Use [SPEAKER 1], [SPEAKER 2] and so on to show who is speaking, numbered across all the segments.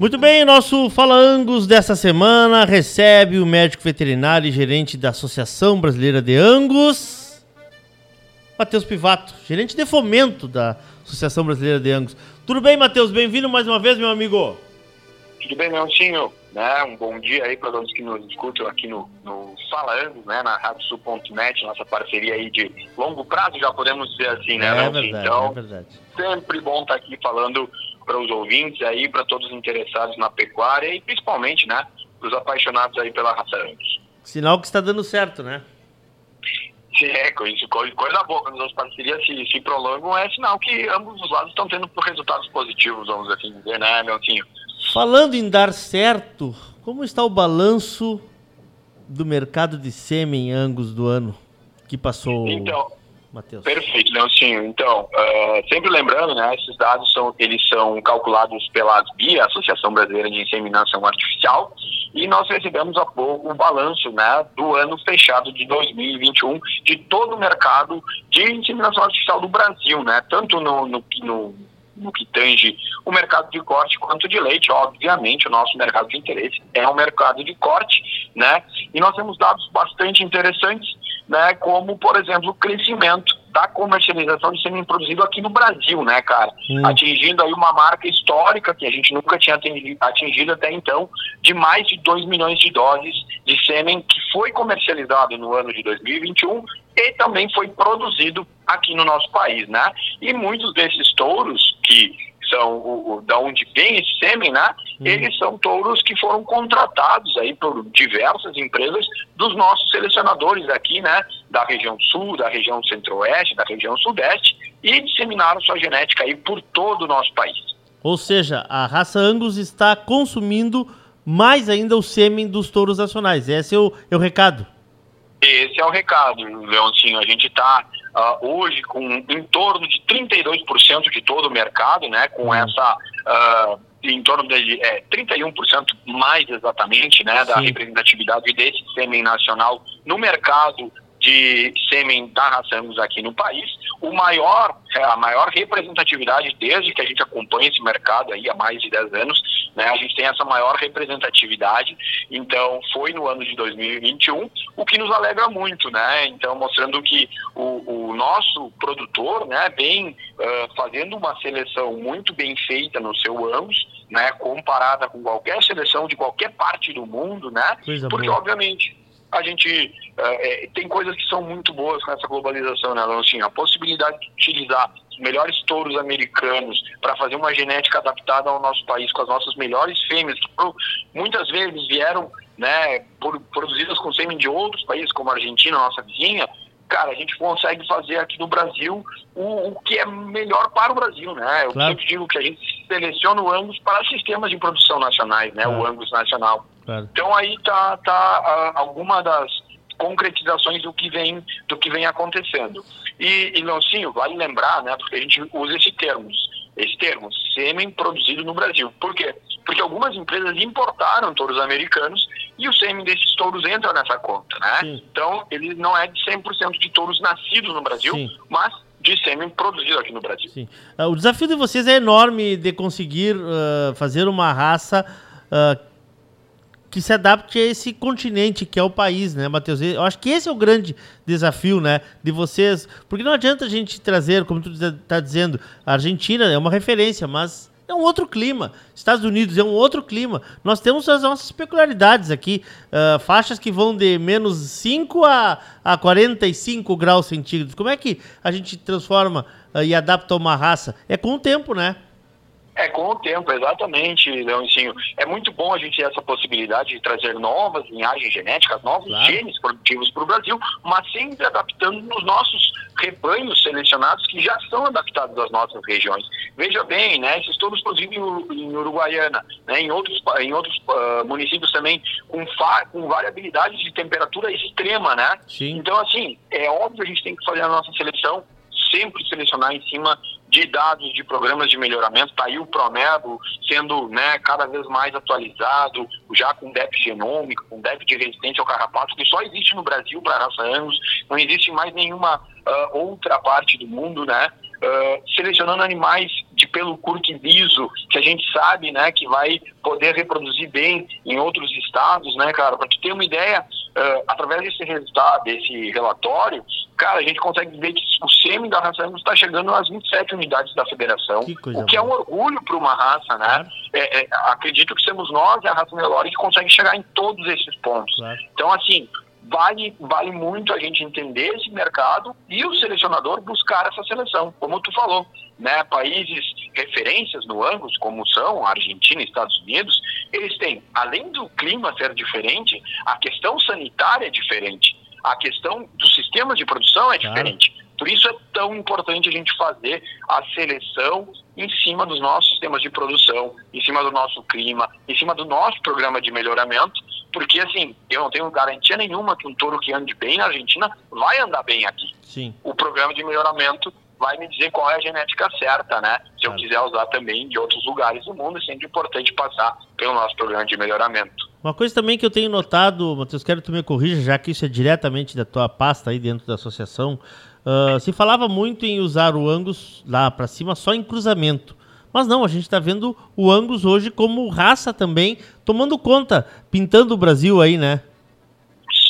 [SPEAKER 1] Muito bem, nosso Fala Angus dessa semana recebe o médico veterinário e gerente da Associação Brasileira de Angus, Matheus Pivato, gerente de fomento da Associação Brasileira de Angus. Tudo bem, Matheus? Bem-vindo mais uma vez, meu amigo.
[SPEAKER 2] Tudo bem, Leoncinho? Né? Um bom dia aí para todos que nos escutam aqui no, no Fala Angus, né? na RadioSul.net, nossa parceria aí de longo prazo, já podemos dizer assim, né,
[SPEAKER 1] É verdade,
[SPEAKER 2] Então,
[SPEAKER 1] é verdade.
[SPEAKER 2] sempre bom estar aqui falando para os ouvintes aí, para todos os interessados na pecuária e principalmente, né, para os apaixonados aí pela raça Angus.
[SPEAKER 1] Sinal que está dando certo, né?
[SPEAKER 2] Se é coisa, coisa coisa boa, quando as parcerias se, se prolongam, é sinal que ambos os lados estão tendo resultados positivos, vamos assim dizer, né, Leoncinho?
[SPEAKER 1] Falando em dar certo, como está o balanço do mercado de sêmen Angus do ano que passou,
[SPEAKER 2] Então,
[SPEAKER 1] Matheus?
[SPEAKER 2] Perfeito, Leoncinho. Então, ah, sempre lembrando, né, esses dados são, eles são calculados pela ASBI, Associação Brasileira de Inseminação Artificial, e nós recebemos há pouco o balanço, né, do ano fechado de 2021 de todo o mercado de inseminação artificial do Brasil, né, tanto no, no, no no que tange o mercado de corte quanto de leite. Obviamente, o nosso mercado de interesse é o mercado de corte, né? E nós temos dados bastante interessantes, né? Como, por exemplo, o crescimento da comercialização de sêmen produzido aqui no Brasil, né, cara?
[SPEAKER 1] Hum.
[SPEAKER 2] Atingindo aí uma marca histórica que a gente nunca tinha atingido, até então, de mais de 2 milhões de doses de sêmen que foi comercializado no ano de 2021 e também foi produzido aqui no nosso país, né? E muitos desses touros que são o, o, da onde vem esse sêmen, né?
[SPEAKER 1] Uhum.
[SPEAKER 2] Eles são touros que foram contratados aí por diversas empresas dos nossos selecionadores aqui, né? Da região sul, da região centro-oeste, da região sudeste e disseminaram sua genética aí por todo o nosso país.
[SPEAKER 1] Ou seja, a raça Angus está consumindo mais ainda o sêmen dos touros nacionais. Esse é o, é o recado.
[SPEAKER 2] Esse é o recado, Leoncinho. A gente está uh, hoje com em torno de 32% de todo o mercado, né? Com essa uh, em torno de é, 31% mais exatamente, né? Da
[SPEAKER 1] Sim.
[SPEAKER 2] representatividade desse sêmen nacional no mercado de sêmen da raça Angus aqui no país. O maior, a maior representatividade desde que a gente acompanha esse mercado aí há mais de 10 anos, né? A gente tem essa maior representatividade. Então, foi no ano de 2021, o que nos alegra muito, né? Então, mostrando que o, o nosso produtor, né, vem ah, fazendo uma seleção muito bem feita no seu Angus, né, comparada com qualquer seleção de qualquer parte do mundo, né?
[SPEAKER 1] Coisa
[SPEAKER 2] Porque,
[SPEAKER 1] boa.
[SPEAKER 2] obviamente, a gente eh, eh, tem coisas que são muito boas com essa globalização, né, Leoncinho? A possibilidade de utilizar melhores touros americanos para fazer uma genética adaptada ao nosso país com as nossas melhores fêmeas, que muitas vezes vieram né, produzidas com sêmen de outros países, como a Argentina, nossa vizinha, cara, a gente consegue fazer aqui no Brasil o, o que é melhor para o Brasil, né? Eu
[SPEAKER 1] Claro.
[SPEAKER 2] sempre digo que a gente seleciona o Angus para sistemas de produção nacionais, né?
[SPEAKER 1] Claro.
[SPEAKER 2] O Angus nacional.
[SPEAKER 1] Claro.
[SPEAKER 2] Então aí tá, tá ah, alguma das concretizações do que vem do que vem acontecendo. E, e Leoncinho, vale lembrar, né, porque a gente usa esse termo, esse termo, sêmen produzido no Brasil. Por quê? Porque algumas empresas importaram touros americanos e o sêmen desses touros entra nessa conta, né?
[SPEAKER 1] Sim.
[SPEAKER 2] Então, ele não é de 100% de touros nascidos no Brasil,
[SPEAKER 1] Sim.
[SPEAKER 2] mas de sêmen produzido aqui no Brasil.
[SPEAKER 1] Sim. Ah, o desafio de vocês é enorme de conseguir ah, fazer uma raça ah, que se adapte a esse continente que é o país, né, Matheus? Eu acho que esse é o grande desafio, né, de vocês. Porque não adianta a gente trazer, como tu está dizendo, a Argentina é uma referência, mas é um outro clima. Estados Unidos é um outro clima. Nós temos as nossas peculiaridades aqui. ah, faixas que vão de menos 5 a, a 45 graus centígrados. Como é que a gente transforma ah, e adapta uma raça? É com o tempo, né?
[SPEAKER 2] É, com o tempo, exatamente, Leoncinho. É muito bom a gente ter essa possibilidade de trazer novas linhagens genéticas, novos
[SPEAKER 1] Claro.
[SPEAKER 2] genes produtivos para o Brasil, mas sempre adaptando nos nossos rebanhos selecionados que já são adaptados às nossas regiões. Veja bem, né, esses todos produzidos em Uru- em Uruguaiana, né, em outros, em outros ah, municípios também, com, com variabilidade de temperatura extrema, né?
[SPEAKER 1] Sim.
[SPEAKER 2] Então, assim, é óbvio que a gente tem que fazer a nossa seleção, sempre selecionar em cima de dados de programas de melhoramento. Está aí o Promebo sendo né, cada vez mais atualizado, já com DEP genômico, com DEP de resistência ao carrapato, que só existe no Brasil para a raça Angus, não existe mais nenhuma ah, outra parte do mundo, né? ah, selecionando animais de pelo curto liso, que a gente sabe, né, que vai poder reproduzir bem em outros estados, né, cara? Para tu ter uma ideia, uh, através desse resultado, desse relatório, cara, a gente consegue ver que o sêmen da raça Angus está chegando às 27 unidades da federação, que o que boa. é um orgulho para uma raça, né? É, é, acredito que somos nós, a raça Nelore, que consegue chegar em todos esses pontos. Claro. Então, assim, vale, vale muito a gente entender esse mercado e o selecionador buscar essa seleção, como tu falou, né? Países referências no Angus, como são Argentina e Estados Unidos, eles têm, além do clima ser diferente, a questão sanitária é diferente, a questão dos sistemas de produção é diferente. Claro. Por isso é tão importante a gente fazer a seleção em cima dos nossos sistemas de produção, em cima do nosso clima, em cima do nosso programa de melhoramento, porque assim, eu não tenho garantia nenhuma que um touro que ande bem na Argentina vai andar bem aqui.
[SPEAKER 1] Sim.
[SPEAKER 2] O programa de melhoramento vai me dizer qual é a genética certa, né? Se eu quiser usar também de outros lugares do mundo, é sempre importante passar pelo nosso programa de melhoramento.
[SPEAKER 1] Uma coisa também que eu tenho notado, Matheus, quero que tu me corrija, já que isso é diretamente da tua pasta aí dentro da associação, uh, se falava muito em usar o Angus lá para cima só em cruzamento. Mas não, a gente está vendo o Angus hoje como raça também, tomando conta, pintando o Brasil aí, né?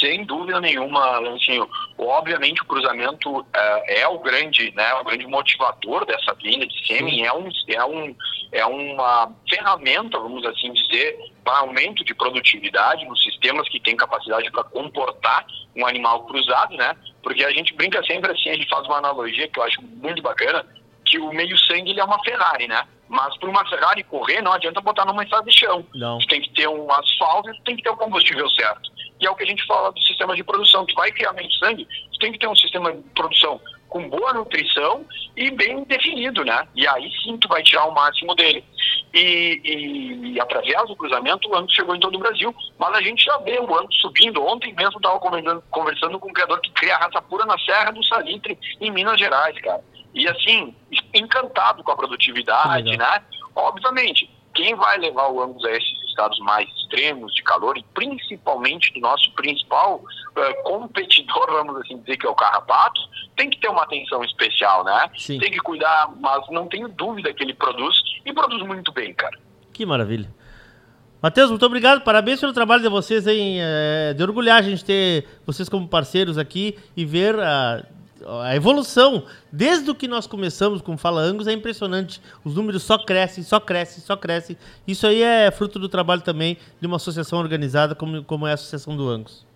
[SPEAKER 2] Sem dúvida nenhuma, Lancinho. Obviamente o cruzamento uh, é o grande, né, o grande motivador dessa linha de sêmen, é, um, é, um, é uma ferramenta, vamos assim dizer, para aumento de produtividade nos sistemas que têm capacidade para comportar um animal cruzado, né? Porque a gente brinca sempre assim, a gente faz uma analogia que eu acho muito bacana, que o meio sangue ele é uma Ferrari, né? Mas para uma Ferrari correr, não adianta botar numa estrada de chão.
[SPEAKER 1] Não.
[SPEAKER 2] Você tem que ter um asfalto e tem que ter o combustível certo. E é o que a gente fala do sistema de produção. Tu vai criar meio sangue, tu tem que ter um sistema de produção com boa nutrição e bem definido, né? E aí sim tu vai tirar o máximo dele. E, e, e através do cruzamento o Angus chegou em todo o Brasil, mas a gente já vê o Angus subindo. Ontem mesmo estava conversando, conversando com um criador que cria raça pura na Serra do Salitre, em Minas Gerais, cara. E assim, encantado com a produtividade, né? Obviamente, quem vai levar o ângulo a esses estados mais extremos de calor e principalmente do nosso principal uh, competidor, vamos assim dizer, que é o carrapato, tem que ter uma atenção especial, né?
[SPEAKER 1] Sim.
[SPEAKER 2] Tem que cuidar, mas não tenho dúvida que ele produz e produz muito bem, cara.
[SPEAKER 1] Que maravilha. Matheus, muito obrigado, parabéns pelo trabalho de vocês, hein? É, de orgulhar a gente ter vocês como parceiros aqui e ver a a evolução, desde o que nós começamos com Fala Angus, é impressionante. Os números só crescem, só crescem, só crescem. Isso aí é fruto do trabalho também de uma associação organizada como, como é a Associação do Angus.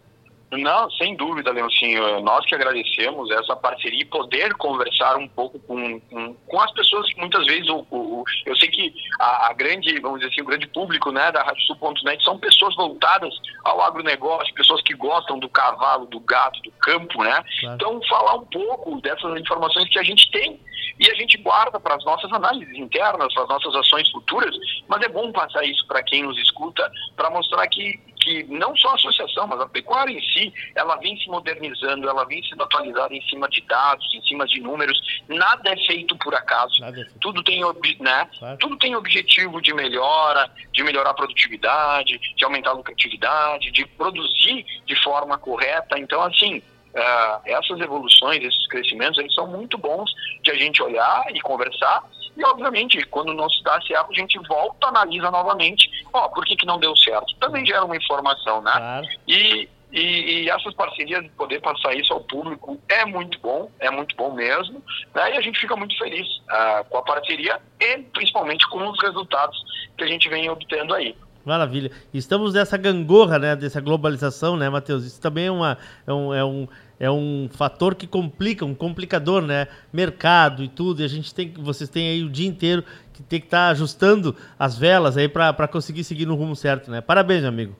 [SPEAKER 2] Não, sem dúvida, Leoncinho. Nós que agradecemos essa parceria e poder conversar um pouco com, com, com as pessoas que muitas vezes o, o eu sei que a, a, grande, vamos dizer assim, o grande público né, da RadioSul.net são pessoas voltadas ao agronegócio, pessoas que gostam do cavalo, do gato, do campo, né? Claro. Então, falar um pouco dessas informações que a gente tem e a gente guarda para as nossas análises internas, para as nossas ações futuras, mas é bom passar isso para quem nos escuta, para mostrar que que não só a associação, mas a pecuária em si, ela vem se modernizando, ela vem sendo atualizada em cima de dados, em cima de números. Nada é feito por acaso. É feito. Tudo tem, né? Claro. Tudo tem objetivo de melhora, de melhorar a produtividade, de aumentar a lucratividade, de produzir de forma correta. Então, assim, Uh, essas evoluções, esses crescimentos, eles são muito bons de a gente olhar e conversar. E, obviamente, quando não se dá certo, a gente volta, analisa novamente. Ó, oh, por que, que não deu certo? Também gera uma informação, né?
[SPEAKER 1] Claro.
[SPEAKER 2] E, e, e, essas parcerias, poder passar isso ao público é muito bom, é muito bom mesmo. Né? E a gente fica muito feliz uh, com a parceria e principalmente com os resultados que a gente vem obtendo aí.
[SPEAKER 1] Maravilha. Estamos nessa gangorra, né, dessa globalização, né, Matheus? Isso também é, uma, é, um, é, um, é um fator que complica, um complicador, né? Mercado e tudo. E a gente tem, vocês têm aí o dia inteiro que tem que estar tá ajustando as velas aí para conseguir seguir no rumo certo, né? Parabéns, amigo.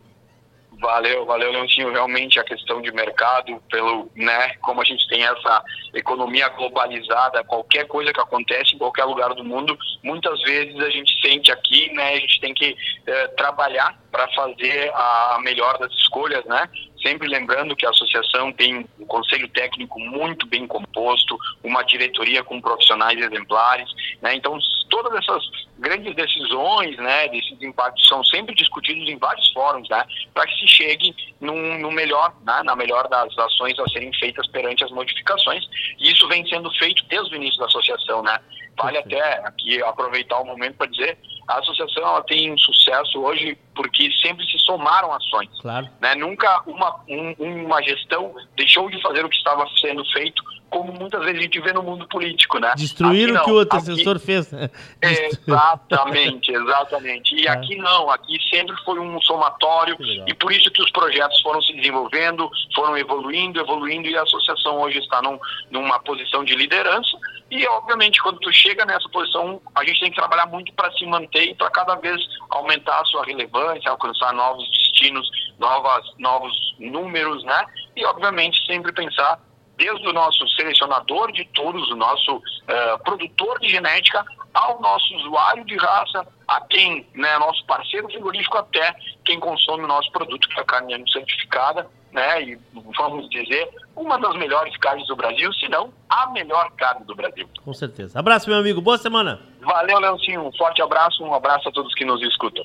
[SPEAKER 2] Valeu, valeu, Leoncinho. Realmente a questão de mercado, pelo, né, como a gente tem essa economia globalizada, qualquer coisa que acontece em qualquer lugar do mundo, muitas vezes a gente sente aqui, né, a gente tem que eh, trabalhar para fazer a melhor das escolhas, né, sempre lembrando que a associação tem um conselho técnico muito bem composto, uma diretoria com profissionais exemplares, né? Então, todas essas grandes decisões, né, desses impactos são sempre discutidos em vários fóruns, né, para que se chegue num, no melhor, né, na melhor das ações a serem feitas perante as modificações. E isso vem sendo feito desde o início da associação, né? Vale até aqui aproveitar o momento para dizer a associação ela tem um sucesso hoje porque sempre se somaram ações.
[SPEAKER 1] Claro.
[SPEAKER 2] Né? Nunca uma, um, uma gestão deixou de fazer o que estava sendo feito, como muitas vezes a gente vê no mundo político. Né?
[SPEAKER 1] Destruir o que o antecessor fez. Né?
[SPEAKER 2] Exatamente, exatamente. E é. aqui não, aqui sempre foi um somatório e por isso que os projetos foram se desenvolvendo, foram evoluindo, evoluindo e a associação hoje está num, numa posição de liderança e, obviamente, quando tu chega nessa posição, a gente tem que trabalhar muito para se manter e para cada vez aumentar a sua relevância, alcançar novos destinos, novas, novos números, né? E, obviamente, sempre pensar desde o nosso selecionador de touros, o nosso uh, produtor de genética, ao nosso usuário de raça, a quem, né, nosso parceiro frigorífico, até quem consome o nosso produto, que é a carne certificada, né, e vamos dizer, uma das melhores carnes do Brasil, se não a melhor carne do Brasil.
[SPEAKER 1] Com certeza. Abraço, meu amigo. Boa semana.
[SPEAKER 2] Valeu, Leoncinho. Um forte abraço, um abraço a todos que nos escutam.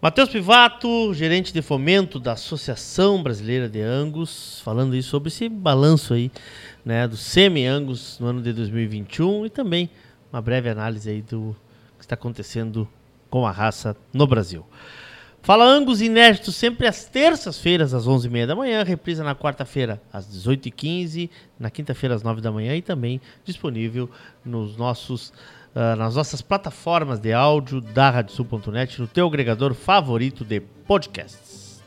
[SPEAKER 1] Matheus Pivato, gerente de fomento da Associação Brasileira de Angus, falando aí sobre esse balanço aí, né, do semi-Angus no ano de 2021 e também uma breve análise aí do que está acontecendo com a raça no Brasil. Fala Angus inédito sempre às terças-feiras, às 11h30 da manhã, reprisa na quarta-feira, às 18h15, na quinta-feira, às 9 da manhã e também disponível nos nossos, uh, nas nossas plataformas de áudio da radiosul.net, no teu agregador favorito de podcasts.